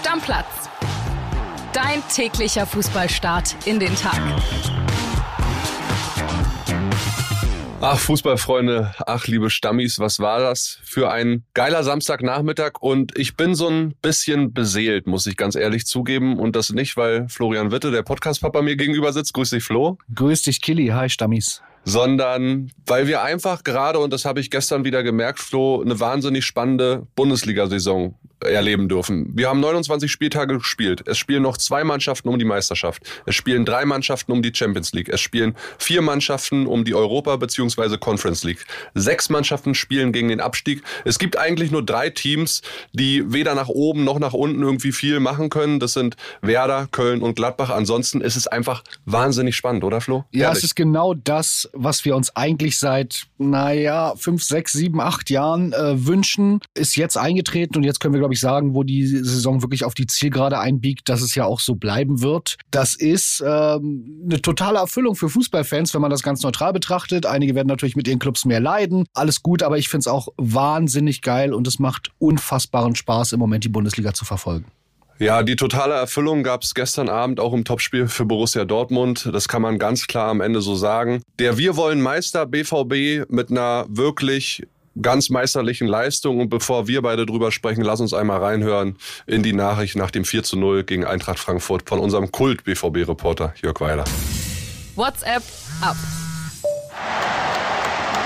Stammplatz. Dein täglicher Fußballstart in den Tag. Ach, Fußballfreunde, ach, liebe Stammis, was war das für ein geiler Samstagnachmittag? Und ich bin so ein bisschen beseelt, muss ich ganz ehrlich zugeben. Und das nicht, weil Florian Witte, der Podcast-Papa, mir gegenüber sitzt. Grüß dich, Flo. Grüß dich, Killy. Hi, Stammis sondern weil wir einfach gerade, und das habe ich gestern wieder gemerkt, Flo, eine wahnsinnig spannende Bundesliga-Saison erleben dürfen. Wir haben 29 Spieltage gespielt. Es spielen noch zwei Mannschaften um die Meisterschaft. Es spielen drei Mannschaften um die Champions League. Es spielen vier Mannschaften um die Europa- bzw. Conference League. Sechs Mannschaften spielen gegen den Abstieg. Es gibt eigentlich nur drei Teams, die weder nach oben noch nach unten irgendwie viel machen können. Das sind Werder, Köln und Gladbach. Ansonsten ist es einfach wahnsinnig spannend, oder Flo? Ja, Ehrlich. es ist genau das, was wir uns eigentlich seit, naja, fünf, sechs, sieben, acht Jahren äh, wünschen. Ist jetzt eingetreten und jetzt können wir, glaube glaube ich, sagen, wo die Saison wirklich auf die Zielgerade einbiegt, dass es ja auch so bleiben wird. Das ist ähm, eine totale Erfüllung für Fußballfans, wenn man das ganz neutral betrachtet. Einige werden natürlich mit ihren Clubs mehr leiden. Alles gut, aber ich finde es auch wahnsinnig geil und es macht unfassbaren Spaß, im Moment die Bundesliga zu verfolgen. Ja, die totale Erfüllung gab es gestern Abend auch im Topspiel für Borussia Dortmund. Das kann man ganz klar am Ende so sagen. Der Wir wollen Meister BVB mit einer wirklich ganz meisterlichen Leistung. Und bevor wir beide drüber sprechen, lass uns einmal reinhören in die Nachricht nach dem 4 zu 0 gegen Eintracht Frankfurt von unserem Kult-BVB-Reporter Jörg Weiler. WhatsApp ab.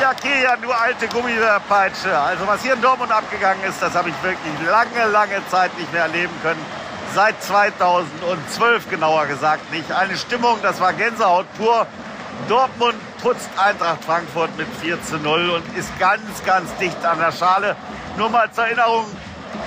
Ja, Kilian, du alte Gummipeitsche. Also was hier in Dortmund abgegangen ist, das habe ich wirklich lange, lange Zeit nicht mehr erleben können. Seit 2012 genauer gesagt nicht. Eine Stimmung, das war Gänsehaut pur. Dortmund putzt Eintracht Frankfurt mit 4 zu 0 und ist ganz, ganz dicht an der Schale. Nur mal zur Erinnerung,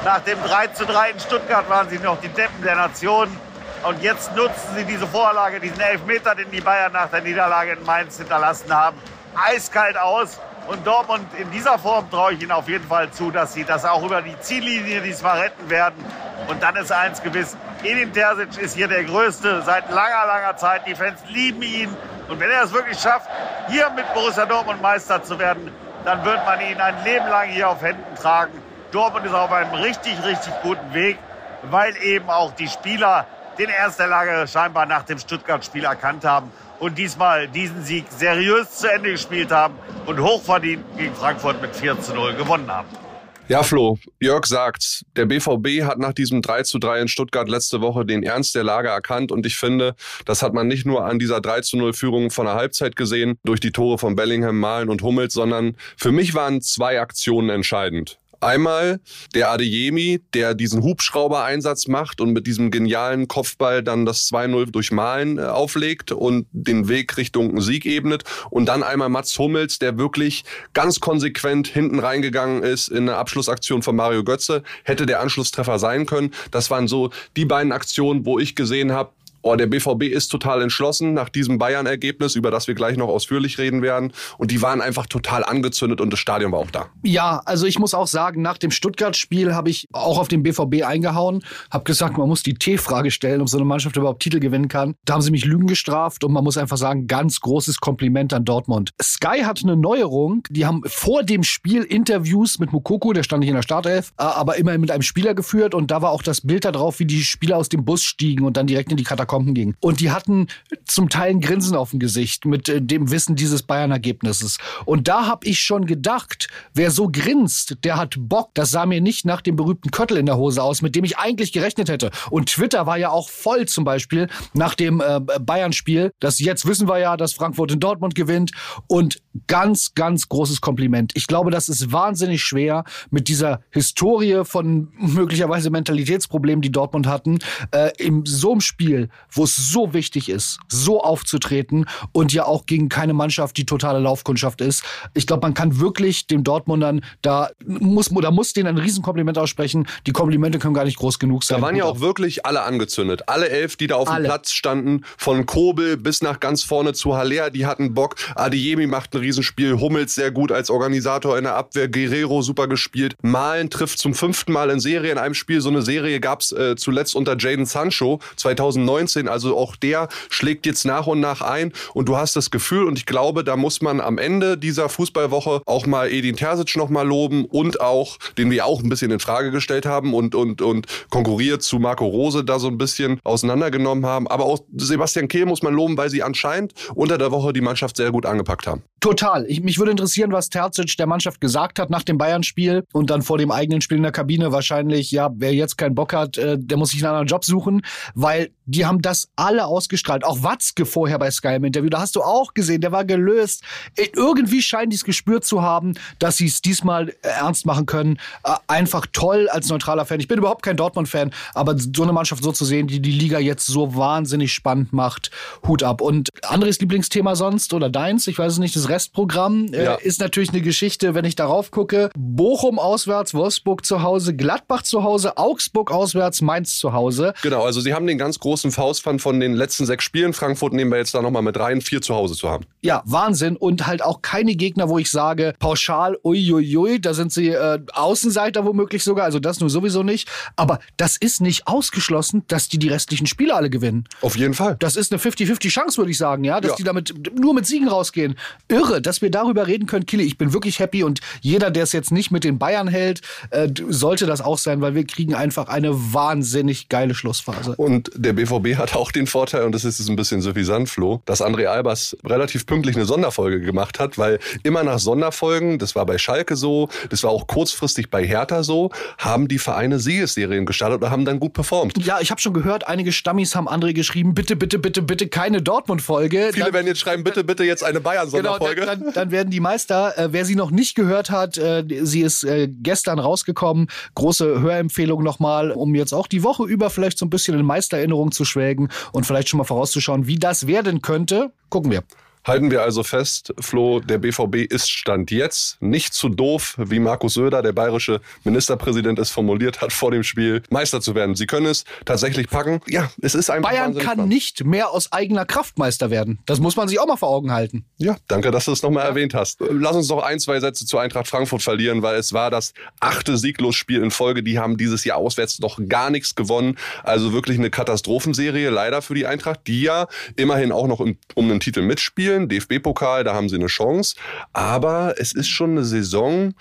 nach dem 3 zu 3 in Stuttgart waren sie noch die Deppen der Nation. Und jetzt nutzen sie diese Vorlage, diesen Elfmeter, den die Bayern nach der Niederlage in Mainz hinterlassen haben, eiskalt aus. Und Dortmund in dieser Form traue ich ihnen auf jeden Fall zu, dass sie das auch über die Ziellinie diesmal retten werden. Und dann ist eins gewiss, Edin Terzic ist hier der Größte seit langer, langer Zeit. Die Fans lieben ihn. Und wenn er es wirklich schafft, hier mit Borussia Dortmund Meister zu werden, dann wird man ihn ein Leben lang hier auf Händen tragen. Dortmund ist auf einem richtig, richtig guten Weg, weil eben auch die Spieler den erster Lage scheinbar nach dem Stuttgart-Spiel erkannt haben und diesmal diesen Sieg seriös zu Ende gespielt haben und hochverdient gegen Frankfurt mit 4 zu 0 gewonnen haben. Ja, Flo, Jörg sagt, der BVB hat nach diesem 3 zu 3 in Stuttgart letzte Woche den Ernst der Lage erkannt und ich finde, das hat man nicht nur an dieser 3 zu 0 Führung von der Halbzeit gesehen, durch die Tore von Bellingham, Malen und Hummels, sondern für mich waren zwei Aktionen entscheidend. Einmal der Adeyemi, der diesen Hubschrauber-Einsatz macht und mit diesem genialen Kopfball dann das 2-0 durch Malen äh, auflegt und den Weg Richtung Sieg ebnet. Und dann einmal Mats Hummels, der wirklich ganz konsequent hinten reingegangen ist in eine Abschlussaktion von Mario Götze. Hätte der Anschlusstreffer sein können. Das waren so die beiden Aktionen, wo ich gesehen habe, oh, der BVB ist total entschlossen nach diesem Bayern-Ergebnis, über das wir gleich noch ausführlich reden werden. Und die waren einfach total angezündet und das Stadion war auch da. Ja, also ich muss auch sagen, nach dem Stuttgart-Spiel habe ich auch auf den BVB eingehauen, habe gesagt, man muss die T-Frage stellen, ob so eine Mannschaft überhaupt Titel gewinnen kann. Da haben sie mich Lügen gestraft und man muss einfach sagen, ganz großes Kompliment an Dortmund. Sky hat eine Neuerung, die haben vor dem Spiel Interviews mit Mukoko, der stand nicht in der Startelf, äh, aber immerhin mit einem Spieler geführt und da war auch das Bild da drauf, wie die Spieler aus dem Bus stiegen und dann direkt in die Katakomben Katakomben ging. Und die hatten zum Teil ein Grinsen auf dem Gesicht mit äh, dem Wissen dieses Bayern-Ergebnisses. Und da habe ich schon gedacht, wer so grinst, der hat Bock. Das sah mir nicht nach dem berühmten Köttel in der Hose aus, mit dem ich eigentlich gerechnet hätte. Und Twitter war ja auch voll zum Beispiel nach dem äh, Bayern-Spiel. Jetzt wissen wir ja, dass Frankfurt in Dortmund gewinnt. Und ganz, ganz großes Kompliment. Ich glaube, das ist wahnsinnig schwer mit dieser Historie von möglicherweise Mentalitätsproblemen, die Dortmund hatten, äh, in so einem Spiel wo es so wichtig ist, so aufzutreten und ja auch gegen keine Mannschaft, die totale Laufkundschaft ist. Ich glaube, man kann wirklich dem Dortmundern da muss, da muss denen ein Riesenkompliment aussprechen. Die Komplimente können gar nicht groß genug sein. Da waren ja auch wirklich alle angezündet. Alle elf, die da auf alle. dem Platz standen, von Kobel bis nach ganz vorne zu Haller, die hatten Bock. Adeyemi macht ein Riesenspiel. Hummels sehr gut als Organisator in der Abwehr. Guerrero super gespielt. Malen trifft zum fünften Mal in Serie in einem Spiel. So eine Serie gab es äh, zuletzt unter Jaden Sancho 2019 U19. Also auch der schlägt jetzt nach und nach ein und du hast das Gefühl und ich glaube, da muss man am Ende dieser Fußballwoche auch mal Edin Terzic noch mal loben und auch, den wir auch ein bisschen in Frage gestellt haben und, und, und konkurriert zu Marco Rose da so ein bisschen auseinandergenommen haben. Aber auch Sebastian Kehl muss man loben, weil sie anscheinend unter der Woche die Mannschaft sehr gut angepackt haben. Total. Ich, mich würde interessieren, was Terzic der Mannschaft gesagt hat nach dem Bayern-Spiel und dann vor dem eigenen Spiel in der Kabine wahrscheinlich, ja, wer jetzt keinen Bock hat, äh, der muss sich einen anderen Job suchen, weil die haben das alle ausgestrahlt. Auch Watzke vorher bei Sky im Interview, da hast du auch gesehen, der war gelöst. Äh, irgendwie scheinen die es gespürt zu haben, dass sie es diesmal äh, ernst machen können. Äh, einfach toll als neutraler Fan. Ich bin überhaupt kein Dortmund-Fan, aber so eine Mannschaft so zu sehen, die die Liga jetzt so wahnsinnig spannend macht, Hut ab. Und Andres Lieblingsthema sonst oder deins, ich weiß es nicht, das Restprogramm äh, ja. ist natürlich eine Geschichte, wenn ich darauf gucke. Bochum auswärts, Wolfsburg zu Hause, Gladbach zu Hause, Augsburg auswärts, Mainz zu Hause. Genau, also sie haben den ganz großen Faustpfand von den letzten sechs Spielen. Frankfurt nehmen wir jetzt da nochmal mit rein, vier zu Hause zu haben. Ja, Wahnsinn. Und halt auch keine Gegner, wo ich sage, pauschal, uiuiui, da sind sie äh, Außenseiter womöglich sogar, also das nur sowieso nicht. Aber das ist nicht ausgeschlossen, dass die die restlichen Spiele alle gewinnen. Auf jeden Fall. Das ist eine 50-50 Chance, würde ich sagen, ja, dass ja. die damit nur mit Siegen rausgehen. Irre, dass wir darüber reden können, Kili. Ich bin wirklich happy und jeder, der es jetzt nicht mit den Bayern hält, äh, sollte das auch sein, weil wir kriegen einfach eine wahnsinnig geile Schlussphase. Und der BVB hat auch den Vorteil, und das ist jetzt ein bisschen suffisant, Flo, dass André Albers relativ pünktlich eine Sonderfolge gemacht hat, weil immer nach Sonderfolgen, das war bei Schalke so, das war auch kurzfristig bei Hertha so, haben die Vereine Siegesserien gestartet oder haben dann gut performt. Ja, ich habe schon gehört, einige Stammis haben André geschrieben, bitte, bitte, bitte, bitte keine Dortmund-Folge. Viele dann, werden jetzt schreiben, bitte, bitte jetzt eine Bayern-Sonderfolge. Genau, dann, dann, werden die Meister, äh, wer sie noch nicht gehört hat, äh, sie ist äh, gestern rausgekommen. Große Hörempfehlung nochmal, um jetzt auch die Woche über vielleicht so ein bisschen in Meistererinnerung zu schwelgen und vielleicht schon mal vorauszuschauen, wie das werden könnte. Gucken wir. Halten wir also fest, Flo, der BVB ist Stand jetzt nicht zu doof, wie Markus Söder, der bayerische Ministerpräsident, es formuliert hat vor dem Spiel, Meister zu werden. Sie können es tatsächlich packen. Ja, es ist einfach Bayern kann spannend. nicht mehr aus eigener Kraft Meister werden. Das muss man sich auch mal vor Augen halten. Ja, danke, dass du es nochmal ja. erwähnt hast. Lass uns noch ein, zwei Sätze zu Eintracht Frankfurt verlieren, weil es war das achte Sieglosspiel in Folge. Die haben dieses Jahr auswärts noch gar nichts gewonnen. Also wirklich eine Katastrophenserie, leider für die Eintracht, die ja immerhin auch noch um, um einen Titel mitspielen spielen, DFB-Pokal, da haben sie eine Chance. Aber es ist schon eine Saison,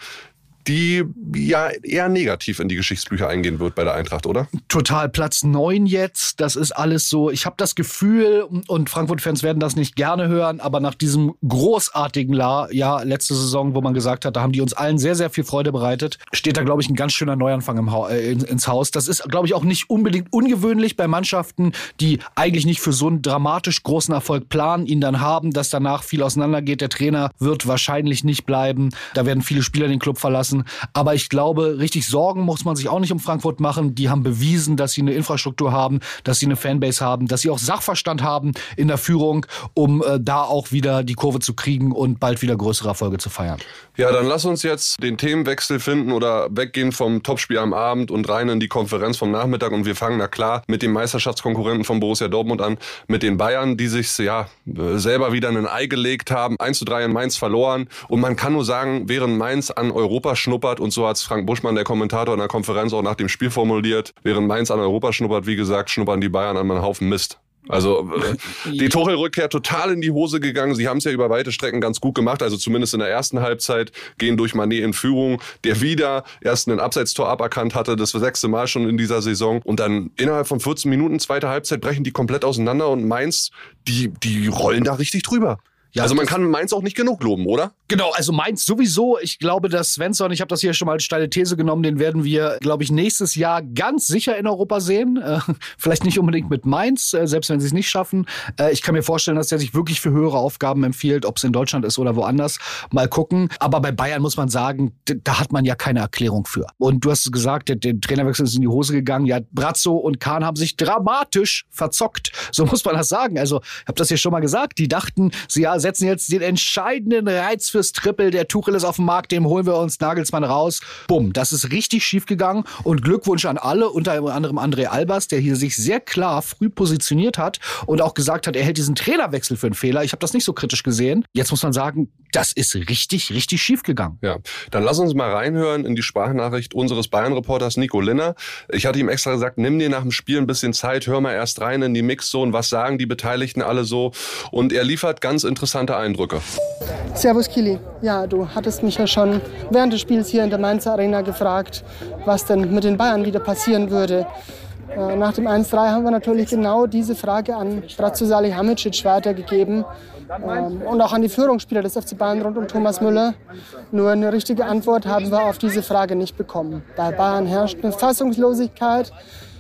die ja eher negativ in die Geschichtsbücher eingehen wird bei der Eintracht, oder? Total. Platz neun jetzt, das ist alles so. Ich habe das Gefühl, und Frankfurt-Fans werden das nicht gerne hören, aber nach diesem großartigen La ja, letzte Saison, wo man gesagt hat, da haben die uns allen sehr, sehr viel Freude bereitet, steht da, glaube ich, ein ganz schöner Neuanfang ha äh, ins Haus. Das ist, glaube ich, auch nicht unbedingt ungewöhnlich bei Mannschaften, die eigentlich nicht für so einen dramatisch großen Erfolg planen, ihn dann haben, dass danach viel auseinandergeht. Der Trainer wird wahrscheinlich nicht bleiben. Da werden viele Spieler den Club verlassen lassen. Aber ich glaube, richtig Sorgen muss man sich auch nicht um Frankfurt machen. Die haben bewiesen, dass sie eine Infrastruktur haben, dass sie eine Fanbase haben, dass sie auch Sachverstand haben in der Führung, um äh, da auch wieder die Kurve zu kriegen und bald wieder größere Erfolge zu feiern. Ja, dann lass uns jetzt den Themenwechsel finden oder weggehen vom Topspiel am Abend und rein in die Konferenz vom Nachmittag. Und wir fangen, na klar, mit dem Meisterschaftskonkurrenten von Borussia Dortmund an, mit den Bayern, die sich ja selber wieder in ein Ei gelegt haben. 1 zu 3 in Mainz verloren. Und man kann nur sagen, während Mainz an Europa schnuppert, und so hat Frank Buschmann, der Kommentator in der Konferenz, auch nach dem Spiel formuliert, während Mainz an Europa schnuppert, wie gesagt, schnuppern die Bayern an einen Haufen Mist. Also die Tuchel-Rückkehr total in die Hose gegangen. Sie haben es ja über weite Strecken ganz gut gemacht. Also zumindest in der ersten Halbzeit gehen durch Manet in Führung, der wieder erst einen Abseitstor aberkannt hatte, das sechste Mal schon in dieser Saison. Und dann innerhalb von 14 Minuten zweite Halbzeit brechen die komplett auseinander und Mainz, die, die rollen da richtig drüber. Ja, also man kann Mainz auch nicht genug loben, oder? Genau, also Mainz sowieso. Ich glaube, dass Svensson, ich habe das hier schon mal als steile These genommen, den werden wir, glaube ich, nächstes Jahr ganz sicher in Europa sehen. Äh, vielleicht nicht unbedingt mit Mainz, äh, selbst wenn sie es nicht schaffen. Äh, ich kann mir vorstellen, dass der sich wirklich für höhere Aufgaben empfiehlt, ob es in Deutschland ist oder woanders. Mal gucken. Aber bei Bayern muss man sagen, da hat man ja keine Erklärung für. Und du hast gesagt, der, der Trainerwechsel ist in die Hose gegangen. Ja, Brazzo und Kahn haben sich dramatisch verzockt. So muss man das sagen. Also, ich habe das hier schon mal gesagt. Die dachten, sie ja, setzen jetzt den entscheidenden Reiz fürs Triple, der Tuchel ist auf dem Markt, dem holen wir uns Nagelsmann raus. Bumm, das ist richtig schief gegangen und Glückwunsch an alle, unter anderem André Albers, der hier sich sehr klar früh positioniert hat und auch gesagt hat, er hält diesen Trainerwechsel für einen Fehler. Ich habe das nicht so kritisch gesehen. Jetzt muss man sagen, das ist richtig, richtig schief gegangen. Ja, dann lass uns mal reinhören in die Sprachnachricht unseres Bayern-Reporters Nico Linner. Ich hatte ihm extra gesagt, nimm dir nach dem Spiel ein bisschen Zeit, hör mal erst rein in die Mixzone, was sagen die Beteiligten alle so. Und er liefert ganz interessante Eindrücke. Servus Kili. Ja, du hattest mich ja schon während des Spiels hier in der Mainzer Arena gefragt, was denn mit den Bayern wieder passieren würde. Äh, nach dem 1-3 haben wir natürlich genau diese Frage an Bratzo Salihamidzic weitergegeben ähm, und auch an die Führungsspieler des FC Bayern rund um Thomas Müller. Nur eine richtige Antwort haben wir auf diese Frage nicht bekommen. Bei Bayern herrscht eine Fassungslosigkeit,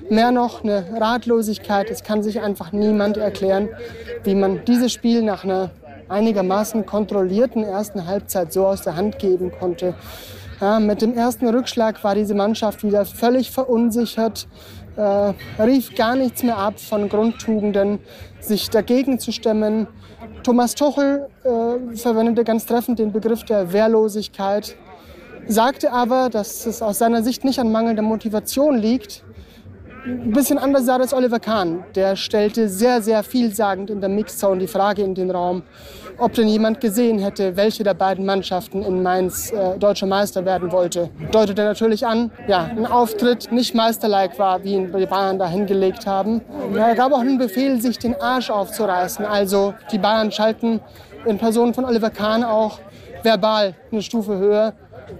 mehr noch eine Ratlosigkeit. Es kann sich einfach niemand erklären, wie man dieses Spiel nach einer einigermaßen kontrollierten ersten Halbzeit so aus der Hand geben konnte. Ja, mit dem ersten Rückschlag war diese Mannschaft wieder völlig verunsichert, äh, rief gar nichts mehr ab von Grundtugenden, sich dagegen zu stemmen. Thomas Tuchel äh, verwendete ganz treffend den Begriff der Wehrlosigkeit, sagte aber, dass es aus seiner Sicht nicht an mangelnder Motivation liegt. Ein bisschen anders sah das Oliver Kahn. Der stellte sehr, sehr vielsagend in der Mixzone die Frage in den Raum, ob denn jemand gesehen hätte, welche der beiden Mannschaften in Mainz äh, deutscher Meister werden wollte. Deutete natürlich an, ja, ein Auftritt nicht meisterlike war, wie ihn die Bayern da hingelegt haben. Er gab auch einen Befehl, sich den Arsch aufzureißen. Also die Bayern schalten in Person von Oliver Kahn auch verbal eine Stufe höher.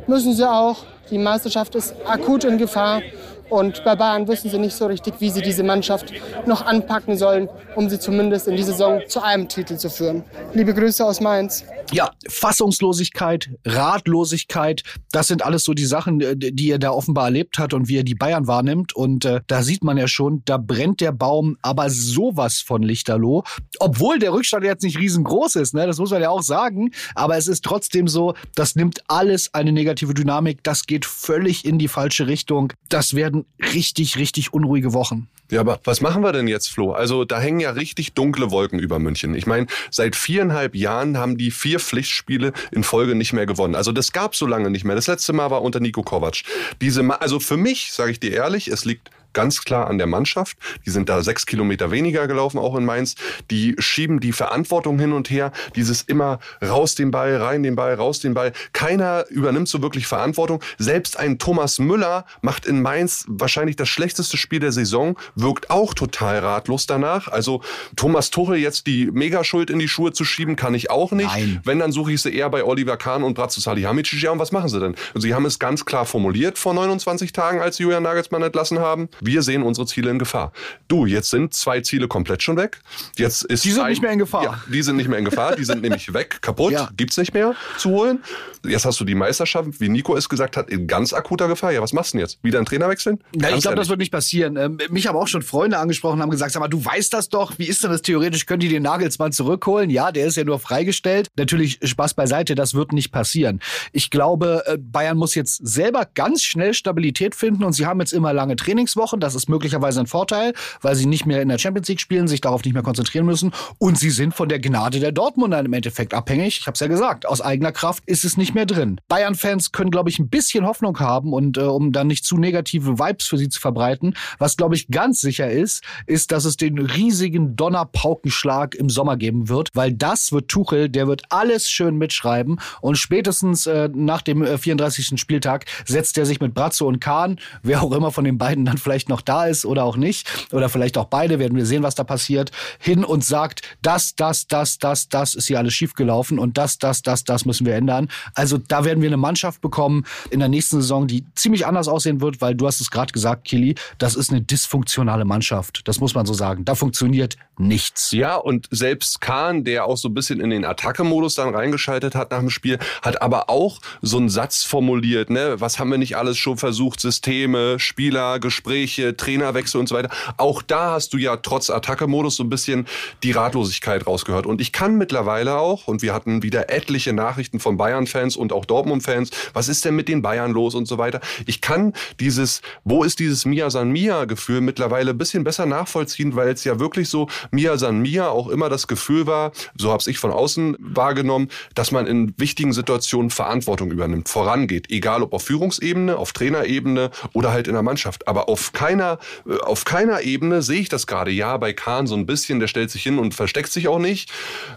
Müssen sie auch. Die Meisterschaft ist akut in Gefahr. Und bei Bayern wissen sie nicht so richtig, wie sie diese Mannschaft noch anpacken sollen, um sie zumindest in dieser Saison zu einem Titel zu führen. Liebe Grüße aus Mainz. Ja, Fassungslosigkeit, Ratlosigkeit, das sind alles so die Sachen, äh, die er da offenbar erlebt hat und wie er die Bayern wahrnimmt. Und äh, da sieht man ja schon, da brennt der Baum aber sowas von Lichterloh. Obwohl der Rückstand jetzt nicht riesengroß ist, ne? das muss man ja auch sagen. Aber es ist trotzdem so, das nimmt alles eine negative Dynamik. Das geht völlig in die falsche Richtung. Das werden werden richtig, richtig unruhige Wochen. Ja, aber was machen wir denn jetzt, Flo? Also da hängen ja richtig dunkle Wolken über München. Ich meine, seit viereinhalb Jahren haben die vier Pflichtspiele in Folge nicht mehr gewonnen. Also das gab so lange nicht mehr. Das letzte Mal war unter Nico Kovac. Diese, also für mich, sage ich dir ehrlich, es liegt ganz klar an der Mannschaft. Die sind da sechs Kilometer weniger gelaufen, auch in Mainz. Die schieben die Verantwortung hin und her. Dieses immer raus den Ball, rein den Ball, raus den Ball. Keiner übernimmt so wirklich Verantwortung. Selbst ein Thomas Müller macht in Mainz wahrscheinlich das schlechteste Spiel der Saison, wirkt auch total ratlos danach. Also Thomas Tuchel jetzt die Megaschuld in die Schuhe zu schieben, kann ich auch nicht. Nein. Wenn, dann suche ich sie eher bei Oliver Kahn und Bratzo Salihamidzic. Ja, und was machen sie denn? Und sie haben es ganz klar formuliert vor 29 Tagen, als sie Julian Nagelsmann entlassen haben wir sehen unsere Ziele in Gefahr. Du, jetzt sind zwei Ziele komplett schon weg. Jetzt ist die sind ein, nicht mehr in Gefahr. Ja, die sind nicht mehr in Gefahr. Die sind nämlich weg, kaputt, ja. gibt's nicht mehr zu holen. Jetzt hast du die Meisterschaft, wie Nico es gesagt hat, in ganz akuter Gefahr. Ja, was machst du denn jetzt? Wieder einen Trainer wechseln? Ja, ich glaube, das wird nicht passieren. Ähm, mich haben auch schon Freunde angesprochen, haben gesagt, sag mal, du weißt das doch. Wie ist denn das theoretisch? Können die den Nagelsmann zurückholen? Ja, der ist ja nur freigestellt. Natürlich Spaß beiseite, das wird nicht passieren. Ich glaube, äh, Bayern muss jetzt selber ganz schnell Stabilität finden und sie haben jetzt immer lange Trainingswochen. Das ist möglicherweise ein Vorteil, weil sie nicht mehr in der Champions League spielen, sich darauf nicht mehr konzentrieren müssen. Und sie sind von der Gnade der Dortmunder im Endeffekt abhängig. Ich habe es ja gesagt, aus eigener Kraft ist es nicht mehr drin. Bayern-Fans können, glaube ich, ein bisschen Hoffnung haben und äh, um dann nicht zu negative Vibes für sie zu verbreiten. Was, glaube ich, ganz sicher ist, ist, dass es den riesigen Donnerpaukenschlag im Sommer geben wird, weil das wird Tuchel, der wird alles schön mitschreiben und spätestens äh, nach dem äh, 34. Spieltag setzt er sich mit Bratzo und Kahn, wer auch immer von den beiden dann vielleicht noch da ist oder auch nicht, oder vielleicht auch beide, werden wir sehen, was da passiert, hin und sagt, das, das, das, das, das ist hier alles schiefgelaufen und das, das, das, das müssen wir ändern. Also da werden wir eine Mannschaft bekommen in der nächsten Saison, die ziemlich anders aussehen wird, weil du hast es gerade gesagt, Kili, das ist eine dysfunktionale Mannschaft. Das muss man so sagen. Da funktioniert nichts. Ja, und selbst Kahn, der auch so ein bisschen in den Attacke-Modus dann reingeschaltet hat nach dem Spiel, hat aber auch so einen Satz formuliert, ne? Was haben wir nicht alles schon versucht? Systeme, Spieler, Gespräche, Gespräche, Trainerwechsel und so weiter. Auch da hast du ja trotz Attacke-Modus so ein bisschen die Ratlosigkeit rausgehört. Und ich kann mittlerweile auch, und wir hatten wieder etliche Nachrichten von Bayern-Fans und auch Dortmund-Fans, was ist denn mit den Bayern los und so weiter. Ich kann dieses, wo ist dieses Mia San Mia-Gefühl mittlerweile ein bisschen besser nachvollziehen, weil es ja wirklich so Mia San Mia auch immer das Gefühl war, so habe ich von außen wahrgenommen, dass man in wichtigen Situationen Verantwortung übernimmt, vorangeht, egal ob auf Führungsebene, auf Trainerebene oder halt in der Mannschaft. Aber auf keiner, äh, auf keiner Ebene sehe ich das gerade. Ja, bei Kahn so ein bisschen, der stellt sich hin und versteckt sich auch nicht.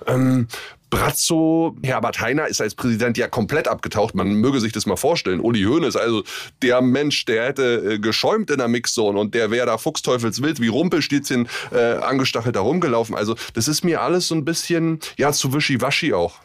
Ähm, Brazzo, Herbert Heiner ist als Präsident ja komplett abgetaucht. Man möge sich das mal vorstellen. Uli Hoeneß, also der Mensch, der hätte äh, geschäumt in der Mixzone und der wäre da fuchsteufelswild wie Rumpelstilzchen äh, angestachelt rumgelaufen. Also das ist mir alles so ein bisschen, ja, zu wischiwaschi auch.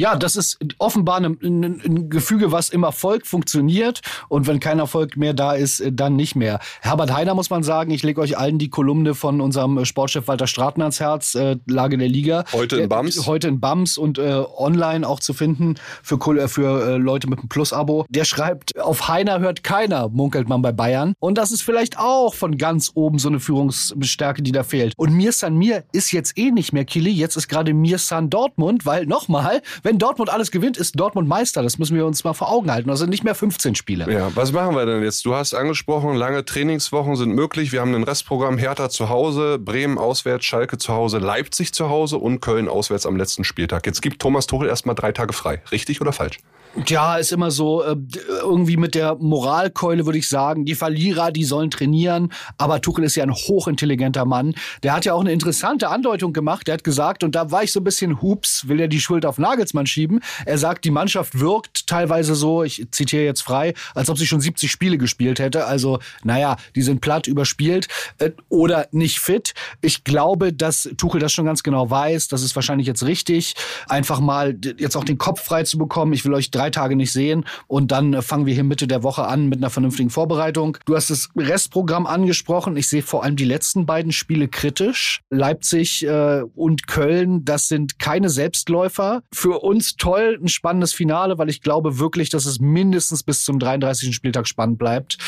Ja, das ist offenbar ein, ein, ein, Gefüge, was im Erfolg funktioniert und wenn kein Erfolg mehr da ist, äh, dann nicht mehr. Herbert Heiner muss man sagen, ich lege euch allen die Kolumne von unserem Sportchef Walter Straten ans Herz, äh, Lage der Liga. Heute in Bams. Heute in Bams und äh, online auch zu finden für, äh, für äh, Leute mit einem Plus-Abo. Der schreibt, auf Heiner hört keiner, munkelt man bei Bayern. Und das ist vielleicht auch von ganz oben so eine Führungsstärke, die da fehlt. Und Mir San Mir ist jetzt eh nicht mehr Kili, jetzt ist gerade Mir San Dortmund, weil nochmal, wenn Dortmund alles gewinnt, ist Dortmund Meister. Das müssen wir uns mal vor Augen halten. Also nicht mehr 15 Spiele. Ja, was machen wir denn jetzt? Du hast angesprochen, lange Trainingswochen sind möglich. Wir haben ein Restprogramm Hertha zu Hause, Bremen auswärts, Schalke zu Hause, Leipzig zu Hause und Köln auswärts am letzten Spieltag. Jetzt gibt Thomas Tuchel erstmal drei Tage frei. Richtig oder falsch? Ja, ist immer so, äh, irgendwie mit der Moralkeule würde ich sagen, die Verlierer, die sollen trainieren, aber Tuchel ist ja ein hochintelligenter Mann. Der hat ja auch eine interessante Andeutung gemacht. Der hat gesagt, und da war ich so ein bisschen, hups, will er die Schuld auf Nagelsmann schieben. Er sagt, die Mannschaft wirkt teilweise so, ich zitiere jetzt frei, als ob sie schon 70 Spiele gespielt hätte. Also, naja, die sind platt überspielt äh, oder nicht fit. Ich glaube, dass Tuchel das schon ganz genau weiß. Das ist wahrscheinlich jetzt richtig. Einfach mal jetzt auch den Kopf frei zu bekommen. Ich will euch drei Tage nicht sehen und dann äh, fangen wir hier Mitte der Woche an mit einer vernünftigen Vorbereitung. Du hast das Restprogramm angesprochen. Ich sehe vor allem die letzten beiden Spiele kritisch. Leipzig äh, und Köln, das sind keine Selbstläufer. Für uns toll, ein spannendes Finale, weil ich glaube wirklich, dass es mindestens bis zum 33. Spieltag spannend bleibt.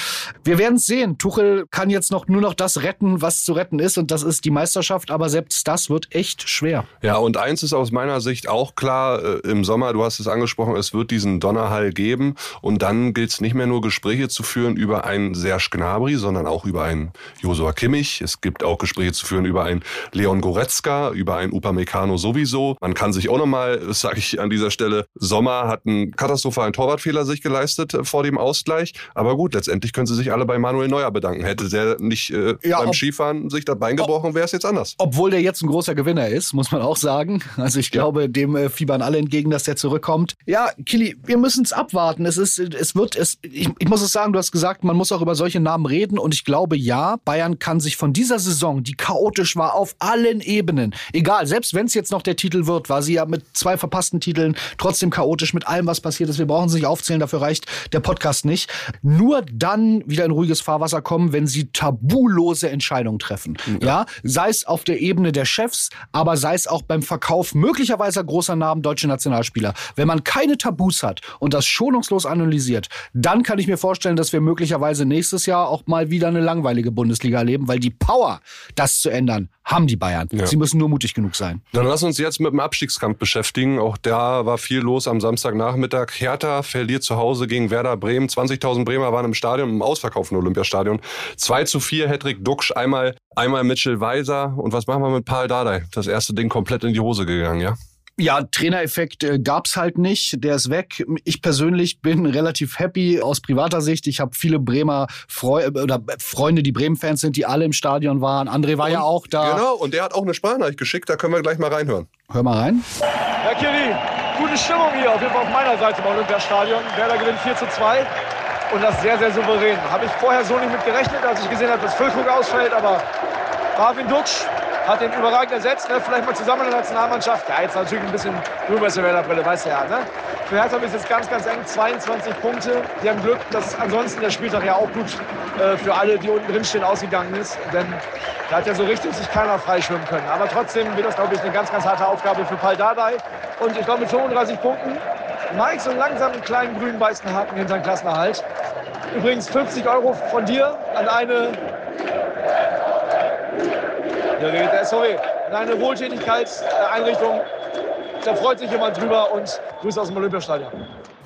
Wir werden es sehen. Tuchel kann jetzt noch nur noch das retten, was zu retten ist und das ist die Meisterschaft, aber selbst das wird echt schwer. Ja, und eins ist aus meiner Sicht auch klar, äh, im Sommer, du hast es angesprochen, es wird diesen Donnerhall geben. Und dann gilt es nicht mehr nur Gespräche zu führen über einen Serge Gnabry, sondern auch über einen Josua Kimmich. Es gibt auch Gespräche zu führen über einen Leon Goretzka, über einen Upamecano sowieso. Man kann sich auch nochmal, das sage ich an dieser Stelle, Sommer hat einen katastrophalen Torwartfehler sich geleistet äh, vor dem Ausgleich. Aber gut, letztendlich können sie sich alle bei Manuel Neuer bedanken. Hätte der nicht äh, ja, beim ob, Skifahren sich das Bein gebrochen, wäre es jetzt anders. Obwohl der jetzt ein großer Gewinner ist, muss man auch sagen. Also ich glaube, ja. dem äh, fiebern alle entgegen, dass der zurückkommt. Ja, Kili, wir müssen es abwarten. Es ist, es wird, es, ich, ich muss es sagen, du hast gesagt, man muss auch über solche Namen reden und ich glaube, ja, Bayern kann sich von dieser Saison, die chaotisch war, auf allen Ebenen, egal, selbst wenn es jetzt noch der Titel wird, war sie ja mit zwei verpassten Titeln trotzdem chaotisch mit allem, was passiert ist. Wir brauchen sie nicht aufzählen, dafür reicht der Podcast nicht. Nur dann wieder in ruhiges Fahrwasser kommen, wenn sie tabulose Entscheidungen treffen. Ja, ja sei es auf der Ebene der Chefs, aber sei es auch beim Verkauf möglicherweise großer Namen deutsche Nationalspieler. Wenn man keine Tabus hat und das schonungslos analysiert, dann kann ich mir vorstellen, dass wir möglicherweise nächstes Jahr auch mal wieder eine langweilige Bundesliga erleben, weil die Power, das zu ändern, haben die Bayern. Ja. Sie müssen nur mutig genug sein. Dann lass uns jetzt mit dem Abstiegskampf beschäftigen. Auch da war viel los am Samstagnachmittag. Hertha verliert zu Hause gegen Werder Bremen. 20.000 Bremer waren im Stadion, im ausverkauften Olympiastadion. 2 zu 4, Hedrick Duxch, einmal, einmal Mitchell Weiser. Und was machen wir mit Paul Dardai? Das erste Ding komplett in die Hose gegangen, ja? Ja, Trainereffekt äh, gab's halt nicht. Der ist weg. Ich persönlich bin relativ happy aus privater Sicht. Ich habe viele Bremer Freu oder Freunde, die Bremen-Fans sind, die alle im Stadion waren. André war und, ja auch da. Genau, und der hat auch eine Sprachnachricht geschickt. Da können wir gleich mal reinhören. Hör mal rein. Herr Kiri, gute Stimmung hier, auf jeden Fall auf meiner Seite im Olympiastadion. Werder gewinnt 4 zu 2 und das sehr, sehr souverän. Habe ich vorher so nicht mit gerechnet, als ich gesehen habe, dass Füllkrug ausfällt, aber Marvin Duksch hat den überragend ersetzt. Ne? Vielleicht mal zusammen in der Nationalmannschaft. Ja, jetzt natürlich ein bisschen drüber ist der Brille, der ja. Ne? Für Hertha ist es ganz, ganz eng. 22 Punkte. Die haben Glück, dass ansonsten der Spieltag ja auch gut äh, für alle, die unten drin stehen, ausgegangen ist. Denn da hat ja so richtig sich keiner freischwimmen können. Aber trotzdem wird das, glaube ich, eine ganz, ganz harte Aufgabe für Paul Dardai. Und ich glaube, mit 35 Punkten Mike so langsam einen kleinen grünen weißen Haken hinter den Klassenerhalt. Übrigens 50 Euro von dir an eine SVW in eine Wohltätigkeitseinrichtung. Da freut sich jemand drüber und Grüße aus dem Olympiastadion.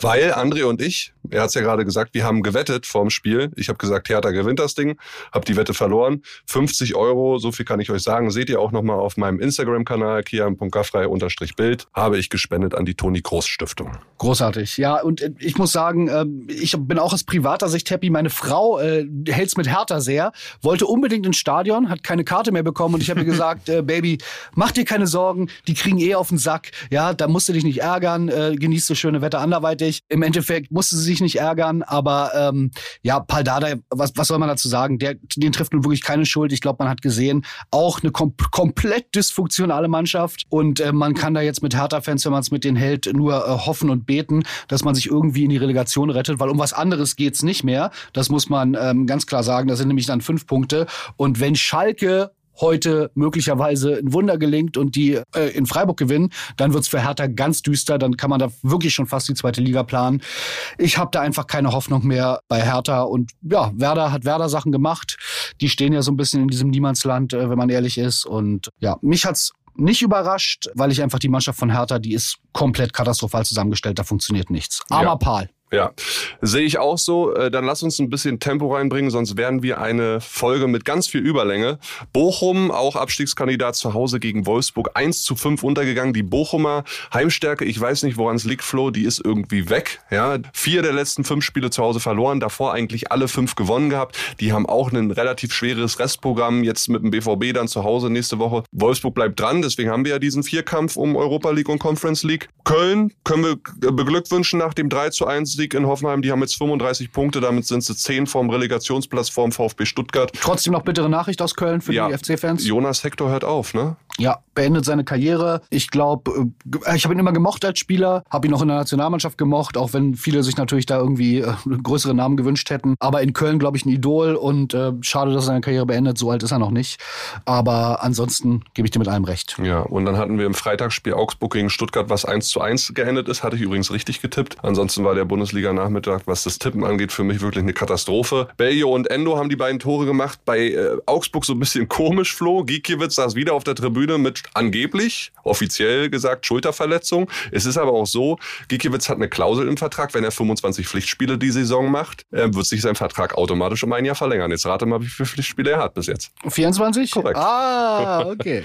Weil André und ich, er hat es ja gerade gesagt, wir haben gewettet vorm Spiel. Ich habe gesagt, Hertha gewinnt das Ding, habe die Wette verloren. 50 Euro, so viel kann ich euch sagen, seht ihr auch nochmal auf meinem Instagram-Kanal, kian.gaffrei-bild, habe ich gespendet an die Toni Groß Stiftung. Großartig, ja. Und äh, ich muss sagen, ähm, ich bin auch aus privater Sicht happy. Meine Frau äh, hält es mit Hertha sehr, wollte unbedingt ins Stadion, hat keine Karte mehr bekommen und ich habe ihr gesagt, äh, Baby, mach dir keine Sorgen, die kriegen eh auf den Sack. Ja, da musst du dich nicht ärgern, äh, genießt so schöne Wetter anderweitig. Im Endeffekt musste sie sich nicht ärgern, aber ähm, ja, Paul Dardai, was, was soll man dazu sagen? Der, den trifft nun wirklich keine Schuld. Ich glaube, man hat gesehen, auch eine kom komplett dysfunktionale Mannschaft und äh, man kann da jetzt mit Hertha-Fans, wenn man es mit denen hält, nur äh, hoffen und beten, dass man sich irgendwie in die Relegation rettet, weil um was anderes geht's nicht mehr. Das muss man ähm, ganz klar sagen. Das sind nämlich dann fünf Punkte. Und wenn Schalke heute möglicherweise ein Wunder gelingt und die äh, in Freiburg gewinnen, dann wird's für Hertha ganz düster. Dann kann man da wirklich schon fast die zweite Liga planen. Ich habe da einfach keine Hoffnung mehr bei Hertha. Und ja, Werder hat Werder Sachen gemacht. Die stehen ja so ein bisschen in diesem Niemandsland, äh, wenn man ehrlich ist. Und ja, mich hat's nicht überrascht, weil ich einfach die Mannschaft von Hertha, die ist komplett katastrophal zusammengestellt, da funktioniert nichts. Armer Ja. Pal. Ja, sehe ich auch so. Äh, Dann lass uns ein bisschen Tempo reinbringen, sonst werden wir eine Folge mit ganz viel Überlänge. Bochum, auch Abstiegskandidat zu Hause gegen Wolfsburg, 1 zu 5 untergegangen. Die Bochumer Heimstärke, ich weiß nicht, woran es liegt, Flo, die ist irgendwie weg. Ja, vier der letzten fünf Spiele zu Hause verloren, davor eigentlich alle fünf gewonnen gehabt. Die haben auch ein relativ schweres Restprogramm jetzt mit dem BVB dann zu Hause nächste Woche. Wolfsburg bleibt dran, deswegen haben wir ja diesen Vierkampf um Europa League und Conference League. Köln können wir beglückwünschen nach dem 3 zu 1 Sieg in Hoffenheim. Die haben jetzt 35 Punkte, damit sind sie 10 vom Relegationsplatz vorm VfB Stuttgart. Trotzdem noch bittere Nachricht aus Köln für Ja. die FC-Fans. Jonas Hector hört auf, ne? Ja, beendet seine Karriere. Ich glaube, ich habe ihn immer gemocht als Spieler, habe ihn auch in der Nationalmannschaft gemocht, auch wenn viele sich natürlich da irgendwie äh, größere Namen gewünscht hätten. Aber in Köln, glaube ich, ein Idol und äh, schade, dass er seine Karriere beendet. So alt ist er noch nicht. Aber ansonsten gebe ich dir mit allem recht. Ja, und dann hatten wir im Freitagsspiel Augsburg gegen Stuttgart, was 1 zu 1 geendet ist. Hatte ich übrigens richtig getippt. Ansonsten war der Bundesliga-Nachmittag, was das Tippen angeht, für mich wirklich eine Katastrophe. Bellio und Endo haben die beiden Tore gemacht. Bei äh, Augsburg so ein bisschen komisch, Flo. Gikiewicz saß wieder auf der Tribüne mit angeblich, offiziell gesagt, Schulterverletzung. Es ist aber auch so, Gikiewicz hat eine Klausel im Vertrag. Wenn er 25 Pflichtspiele die Saison macht, äh, wird sich sein Vertrag automatisch um ein Jahr verlängern. Jetzt rate mal, wie viele Pflichtspiele er hat bis jetzt. 24? Korrekt. Ah, okay.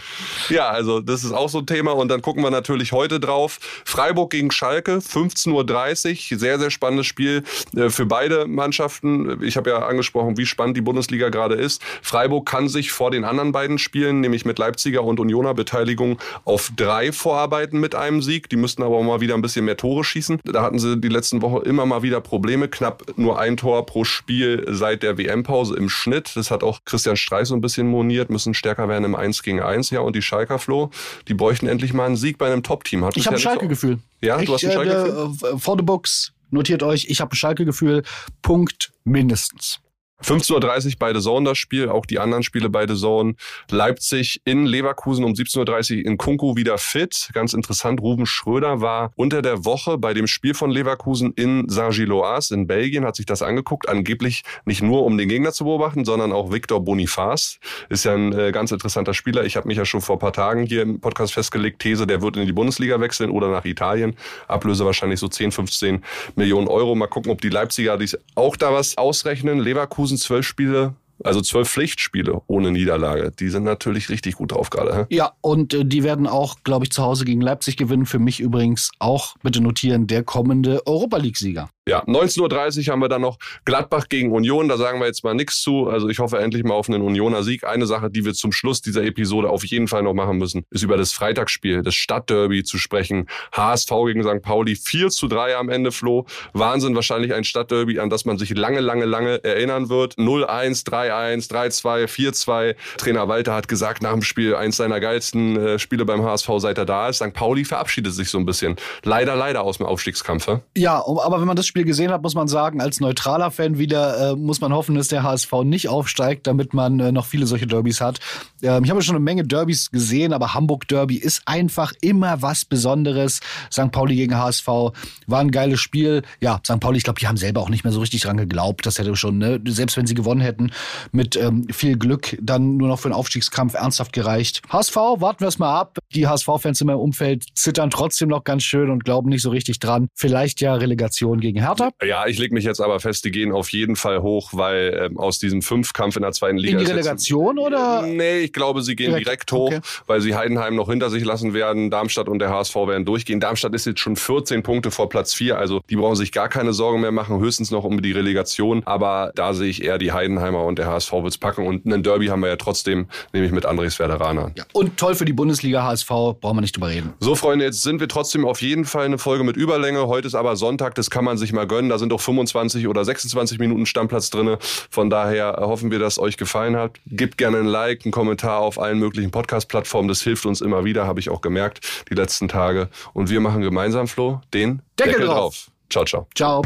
Ja, also das ist auch so ein Thema. Und dann gucken wir natürlich heute drauf. Freiburg gegen Schalke, 15.30 Uhr. Sehr, sehr spannendes Spiel äh, für beide Mannschaften. Ich habe ja angesprochen, wie spannend die Bundesliga gerade ist. Freiburg kann sich vor den anderen beiden Spielen, nämlich mit Leipziger und Unioner Beteiligung, auf drei vorarbeiten mit einem Sieg. Die müssten aber auch mal wieder ein bisschen mehr Tore schießen. Da hatten sie die letzten Woche immer mal wieder Probleme. Knapp nur ein Tor pro Spiel seit der WM-Pause im Schnitt. Das hat auch Christian Streich so ein bisschen moniert, müssen stärker werden im 1 gegen 1. Ja, und die Schalker, Flo, die bräuchten endlich mal einen Sieg bei einem Top-Team. Hat Ich habe so- Schalke-Gefühl. Ja, du Ich, hast ein Schalke-Gefühl? Äh, for the books. Notiert euch, ich habe ein Schalke-Gefühl. Punkt mindestens. 15.30 Uhr bei The Zone das Spiel, auch die anderen Spiele bei The Zone. Leipzig in Leverkusen um 17.30 Uhr in Kunku wieder fit. Ganz interessant, Ruben Schröder war unter der Woche bei dem Spiel von Leverkusen in Saint-Gilloise in Belgien, hat sich das angeguckt. Angeblich nicht nur, um den Gegner zu beobachten, sondern auch Victor Boniface. Ist ja ein äh, ganz interessanter Spieler. Ich habe mich ja schon vor ein paar Tagen hier im Podcast festgelegt, These, der wird in die Bundesliga wechseln oder nach Italien. Ablöse wahrscheinlich so 10, 15 Millionen Euro. Mal gucken, ob die Leipziger dies auch da was ausrechnen. Leverkusen zwölf Spiele, also zwölf Pflichtspiele ohne Niederlage. Die sind natürlich richtig gut drauf gerade. Ja, und äh, die werden auch, glaube ich, zu Hause gegen Leipzig gewinnen. Für mich übrigens auch, bitte notieren, der kommende Europa League-Sieger. Ja, 19.30 Uhr haben wir dann noch Gladbach gegen Union. Da sagen wir jetzt mal nichts zu. Also ich hoffe endlich mal auf einen Unioner Sieg. Eine Sache, die wir zum Schluss dieser Episode auf jeden Fall noch machen müssen, ist über das Freitagsspiel, das Stadtderby zu sprechen. HSV gegen St. Pauli, 4 zu 3 am Ende, Flo. Wahnsinn, wahrscheinlich ein Stadtderby, an das man sich lange, lange, lange erinnern wird. 0-1, 3-1, 3-2, 4-2. Trainer Walter hat gesagt nach dem Spiel, eins seiner geilsten äh, Spiele beim HSV, seit er da ist. St. Pauli verabschiedet sich so ein bisschen. Leider, leider aus dem Aufstiegskampf. Ja, um- aber wenn man das Spiel gesehen hat, muss man sagen, als neutraler Fan wieder äh, muss man hoffen, dass der HSV nicht aufsteigt, damit man äh, noch viele solche Derbys hat. Ähm, ich habe schon eine Menge Derbys gesehen, aber Hamburg Derby ist einfach immer was Besonderes. St. Pauli gegen HSV war ein geiles Spiel. Ja, St. Pauli, ich glaube, die haben selber auch nicht mehr so richtig dran geglaubt. Das hätte schon, ne? selbst wenn sie gewonnen hätten. Mit ähm, viel Glück dann nur noch für den Aufstiegskampf ernsthaft gereicht. HSV, warten wir es mal ab. Die HSV-Fans in meinem Umfeld zittern trotzdem noch ganz schön und glauben nicht so richtig dran. Vielleicht ja Relegation gegen Hertha. Ja, ich lege mich jetzt aber fest, die gehen auf jeden Fall hoch, weil ähm, aus diesem Fünfkampf in der zweiten Liga. In die Relegation jetzt, oder? Nee, ich glaube, sie gehen direkt, direkt hoch, okay. weil sie Heidenheim noch hinter sich lassen werden. Darmstadt und der HSV werden durchgehen. Darmstadt ist jetzt schon 14 Punkte vor Platz 4, also die brauchen sich gar keine Sorgen mehr machen, höchstens noch um die Relegation. Aber da sehe ich eher die Heidenheimer und der HSV wird's packen. Und einen Derby haben wir ja trotzdem, nämlich mit Andres Werderaner. Ja, und toll für die Bundesliga HSV, brauchen wir nicht drüber reden. So, Freunde, jetzt sind wir trotzdem auf jeden Fall eine Folge mit Überlänge. Heute ist aber Sonntag, das kann man sich mal gönnen. Da sind auch 25 oder 26 Minuten Stammplatz drin. Von daher hoffen wir, dass es euch gefallen hat. Gebt gerne ein Like, einen Kommentar auf allen möglichen Podcast-Plattformen. Das hilft uns immer wieder, habe ich auch gemerkt, die letzten Tage. Und wir machen gemeinsam, Flo, den Deckel, Deckel drauf. drauf. Ciao, ciao. Ciao.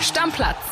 Stammplatz.